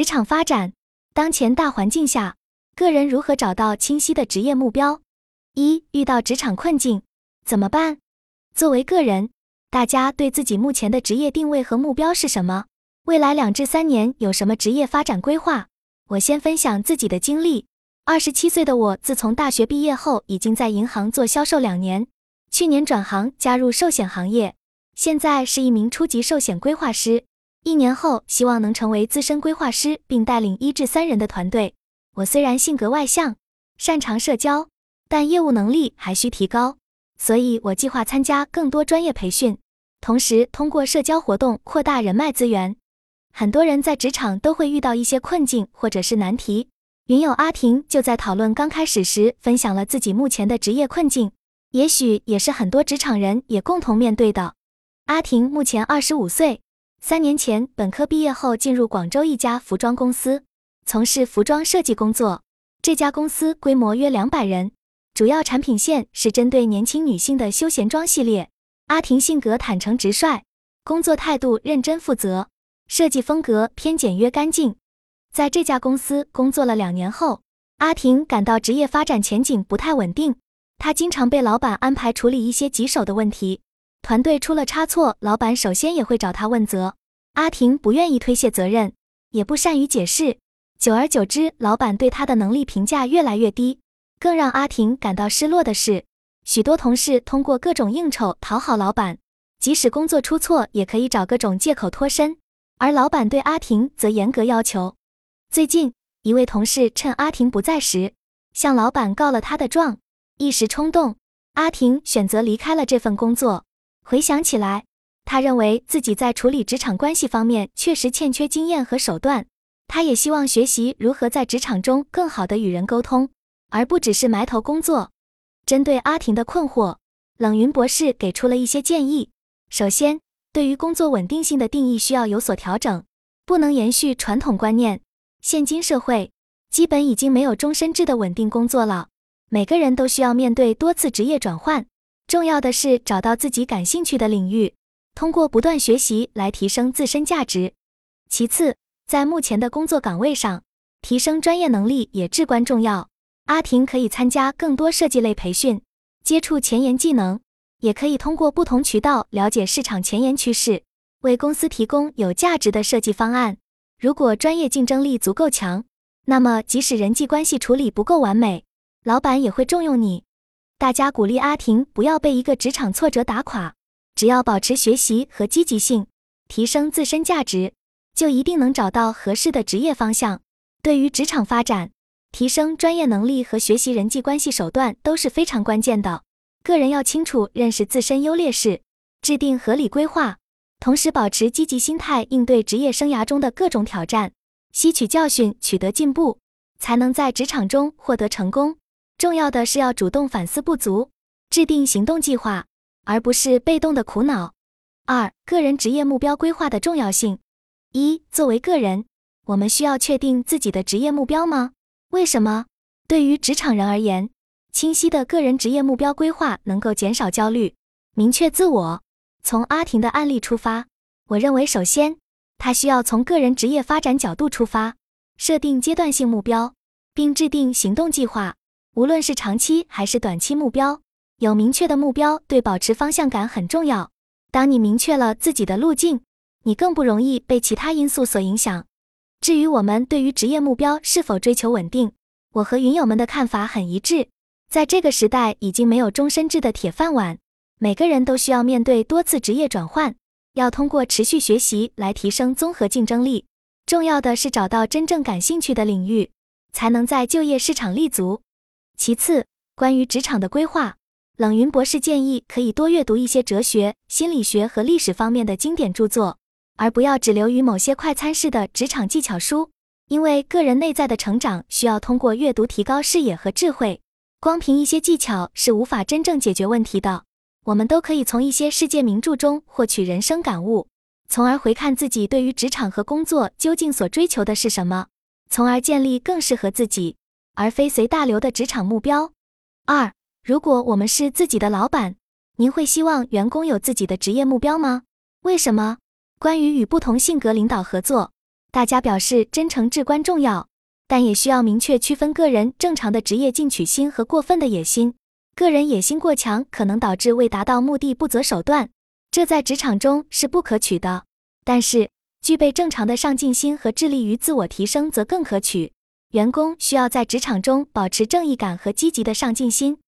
职场发展，当前大环境下，个人如何找到清晰的职业目标？一、遇到职场困境怎么办？作为个人，大家对自己目前的职业定位和目标是什么？未来两至三年有什么职业发展规划？我先分享自己的经历。二十七岁的我，自从大学毕业后，已经在银行做销售两年，去年转行加入寿险行业，现在是一名初级寿险规划师。一年后，希望能成为资深规划师，并带领一至三人的团队。我虽然性格外向，擅长社交，但业务能力还需提高，所以我计划参加更多专业培训，同时通过社交活动扩大人脉资源。很多人在职场都会遇到一些困境或者是难题，云友阿婷就在讨论刚开始时分享了自己目前的职业困境，也许也是很多职场人也共同面对的。阿婷目前二十五岁。三年前，本科毕业后进入广州一家服装公司，从事服装设计工作。这家公司规模约两百人，主要产品线是针对年轻女性的休闲装系列。阿婷性格坦诚直率，工作态度认真负责，设计风格偏简约干净。在这家公司工作了两年后，阿婷感到职业发展前景不太稳定。她经常被老板安排处理一些棘手的问题。团队出了差错，老板首先也会找他问责。阿婷不愿意推卸责任，也不善于解释。久而久之，老板对他的能力评价越来越低。更让阿婷感到失落的是，许多同事通过各种应酬讨好老板，即使工作出错，也可以找各种借口脱身。而老板对阿婷则严格要求。最近，一位同事趁阿婷不在时，向老板告了他的状。一时冲动，阿婷选择离开了这份工作。回想起来，他认为自己在处理职场关系方面确实欠缺经验和手段。他也希望学习如何在职场中更好的与人沟通，而不只是埋头工作。针对阿婷的困惑，冷云博士给出了一些建议。首先，对于工作稳定性的定义需要有所调整，不能延续传统观念。现今社会基本已经没有终身制的稳定工作了，每个人都需要面对多次职业转换。重要的是找到自己感兴趣的领域，通过不断学习来提升自身价值。其次，在目前的工作岗位上，提升专业能力也至关重要。阿婷可以参加更多设计类培训，接触前沿技能，也可以通过不同渠道了解市场前沿趋势，为公司提供有价值的设计方案。如果专业竞争力足够强，那么即使人际关系处理不够完美，老板也会重用你。大家鼓励阿婷不要被一个职场挫折打垮，只要保持学习和积极性，提升自身价值，就一定能找到合适的职业方向。对于职场发展，提升专业能力和学习人际关系手段都是非常关键的。个人要清楚认识自身优劣势，制定合理规划，同时保持积极心态，应对职业生涯中的各种挑战，吸取教训，取得进步，才能在职场中获得成功。重要的是要主动反思不足，制定行动计划，而不是被动的苦恼。二、个人职业目标规划的重要性。一、作为个人，我们需要确定自己的职业目标吗？为什么？对于职场人而言，清晰的个人职业目标规划能够减少焦虑，明确自我。从阿婷的案例出发，我认为首先，她需要从个人职业发展角度出发，设定阶段性目标，并制定行动计划。无论是长期还是短期目标，有明确的目标对保持方向感很重要。当你明确了自己的路径，你更不容易被其他因素所影响。至于我们对于职业目标是否追求稳定，我和云友们的看法很一致。在这个时代，已经没有终身制的铁饭碗，每个人都需要面对多次职业转换，要通过持续学习来提升综合竞争力。重要的是找到真正感兴趣的领域，才能在就业市场立足。其次，关于职场的规划，冷云博士建议可以多阅读一些哲学、心理学和历史方面的经典著作，而不要只留于某些快餐式的职场技巧书。因为个人内在的成长需要通过阅读提高视野和智慧，光凭一些技巧是无法真正解决问题的。我们都可以从一些世界名著中获取人生感悟，从而回看自己对于职场和工作究竟所追求的是什么，从而建立更适合自己。而非随大流的职场目标。二，如果我们是自己的老板，您会希望员工有自己的职业目标吗？为什么？关于与不同性格领导合作，大家表示真诚至关重要，但也需要明确区分个人正常的职业进取心和过分的野心。个人野心过强可能导致为达到目的不择手段，这在职场中是不可取的。但是，具备正常的上进心和致力于自我提升则更可取。员工需要在职场中保持正义感和积极的上进心。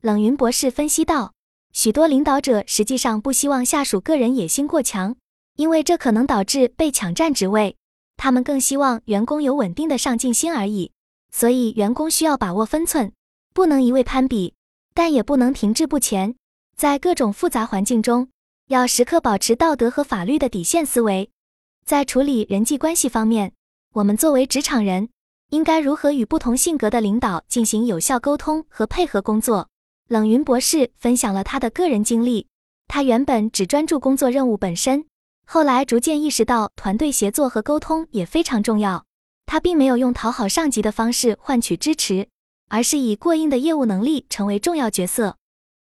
冷云博士分析道，许多领导者实际上不希望下属个人野心过强，因为这可能导致被抢占职位。他们更希望员工有稳定的上进心而已。所以，员工需要把握分寸，不能一味攀比。但也不能停滞不前，在各种复杂环境中，要时刻保持道德和法律的底线思维。在处理人际关系方面，我们作为职场人，应该如何与不同性格的领导进行有效沟通和配合工作？冷云博士分享了他的个人经历。他原本只专注工作任务本身，后来逐渐意识到团队协作和沟通也非常重要。他并没有用讨好上级的方式换取支持。而是以过硬的业务能力成为重要角色。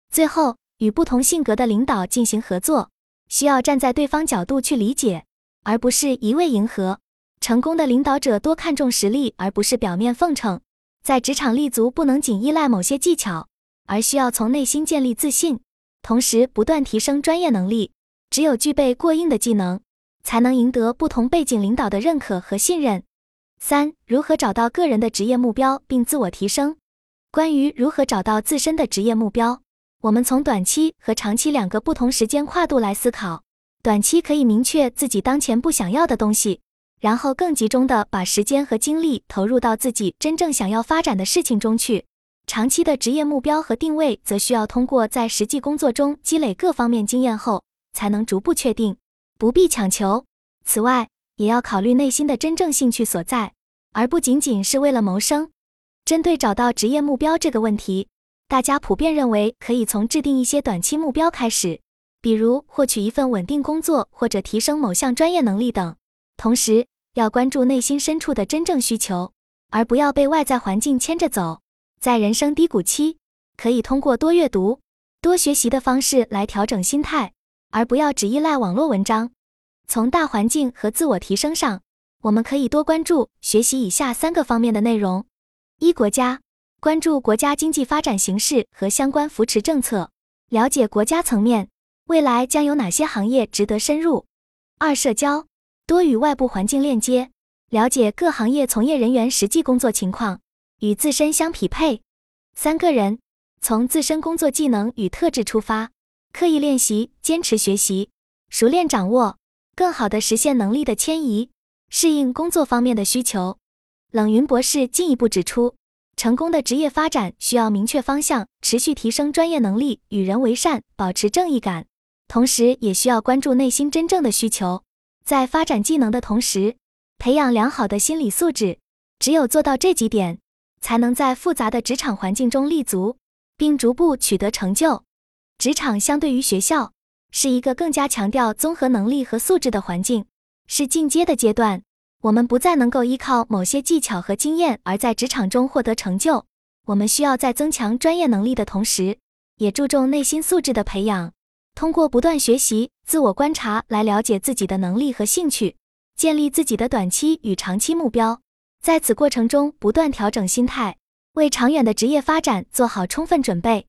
最后，与不同性格的领导进行合作，需要站在对方角度去理解，而不是一味迎合。成功的领导者多看重实力，而不是表面奉承。在职场立足，不能仅依赖某些技巧，而需要从内心建立自信，同时不断提升专业能力。只有具备过硬的技能，才能赢得不同背景领导的认可和信任。三、如何找到个人的职业目标并自我提升？关于如何找到自身的职业目标，我们从短期和长期两个不同时间跨度来思考。短期可以明确自己当前不想要的东西，然后更集中的把时间和精力投入到自己真正想要发展的事情中去。长期的职业目标和定位，则需要通过在实际工作中积累各方面经验后，才能逐步确定，不必强求。此外，也要考虑内心的真正兴趣所在，而不仅仅是为了谋生。针对找到职业目标这个问题，大家普遍认为可以从制定一些短期目标开始，比如获取一份稳定工作或者提升某项专业能力等。同时，要关注内心深处的真正需求，而不要被外在环境牵着走。在人生低谷期，可以通过多阅读、多学习的方式来调整心态，而不要只依赖网络文章。从大环境和自我提升上，我们可以多关注学习以下三个方面的内容：一、国家关注国家经济发展形势和相关扶持政策，了解国家层面未来将有哪些行业值得深入；二、社交多与外部环境链接，了解各行业从业人员实际工作情况，与自身相匹配；三、个人从自身工作技能与特质出发，刻意练习，坚持学习，熟练掌握。更好的实现能力的迁移，适应工作方面的需求。冷云博士进一步指出，成功的职业发展需要明确方向，持续提升专业能力，与人为善，保持正义感，同时也需要关注内心真正的需求，在发展技能的同时，培养良好的心理素质。只有做到这几点，才能在复杂的职场环境中立足，并逐步取得成就。职场相对于学校。是一个更加强调综合能力和素质的环境，是进阶的阶段。我们不再能够依靠某些技巧和经验而在职场中获得成就。我们需要在增强专业能力的同时，也注重内心素质的培养。通过不断学习、自我观察来了解自己的能力和兴趣，建立自己的短期与长期目标。在此过程中，不断调整心态，为长远的职业发展做好充分准备。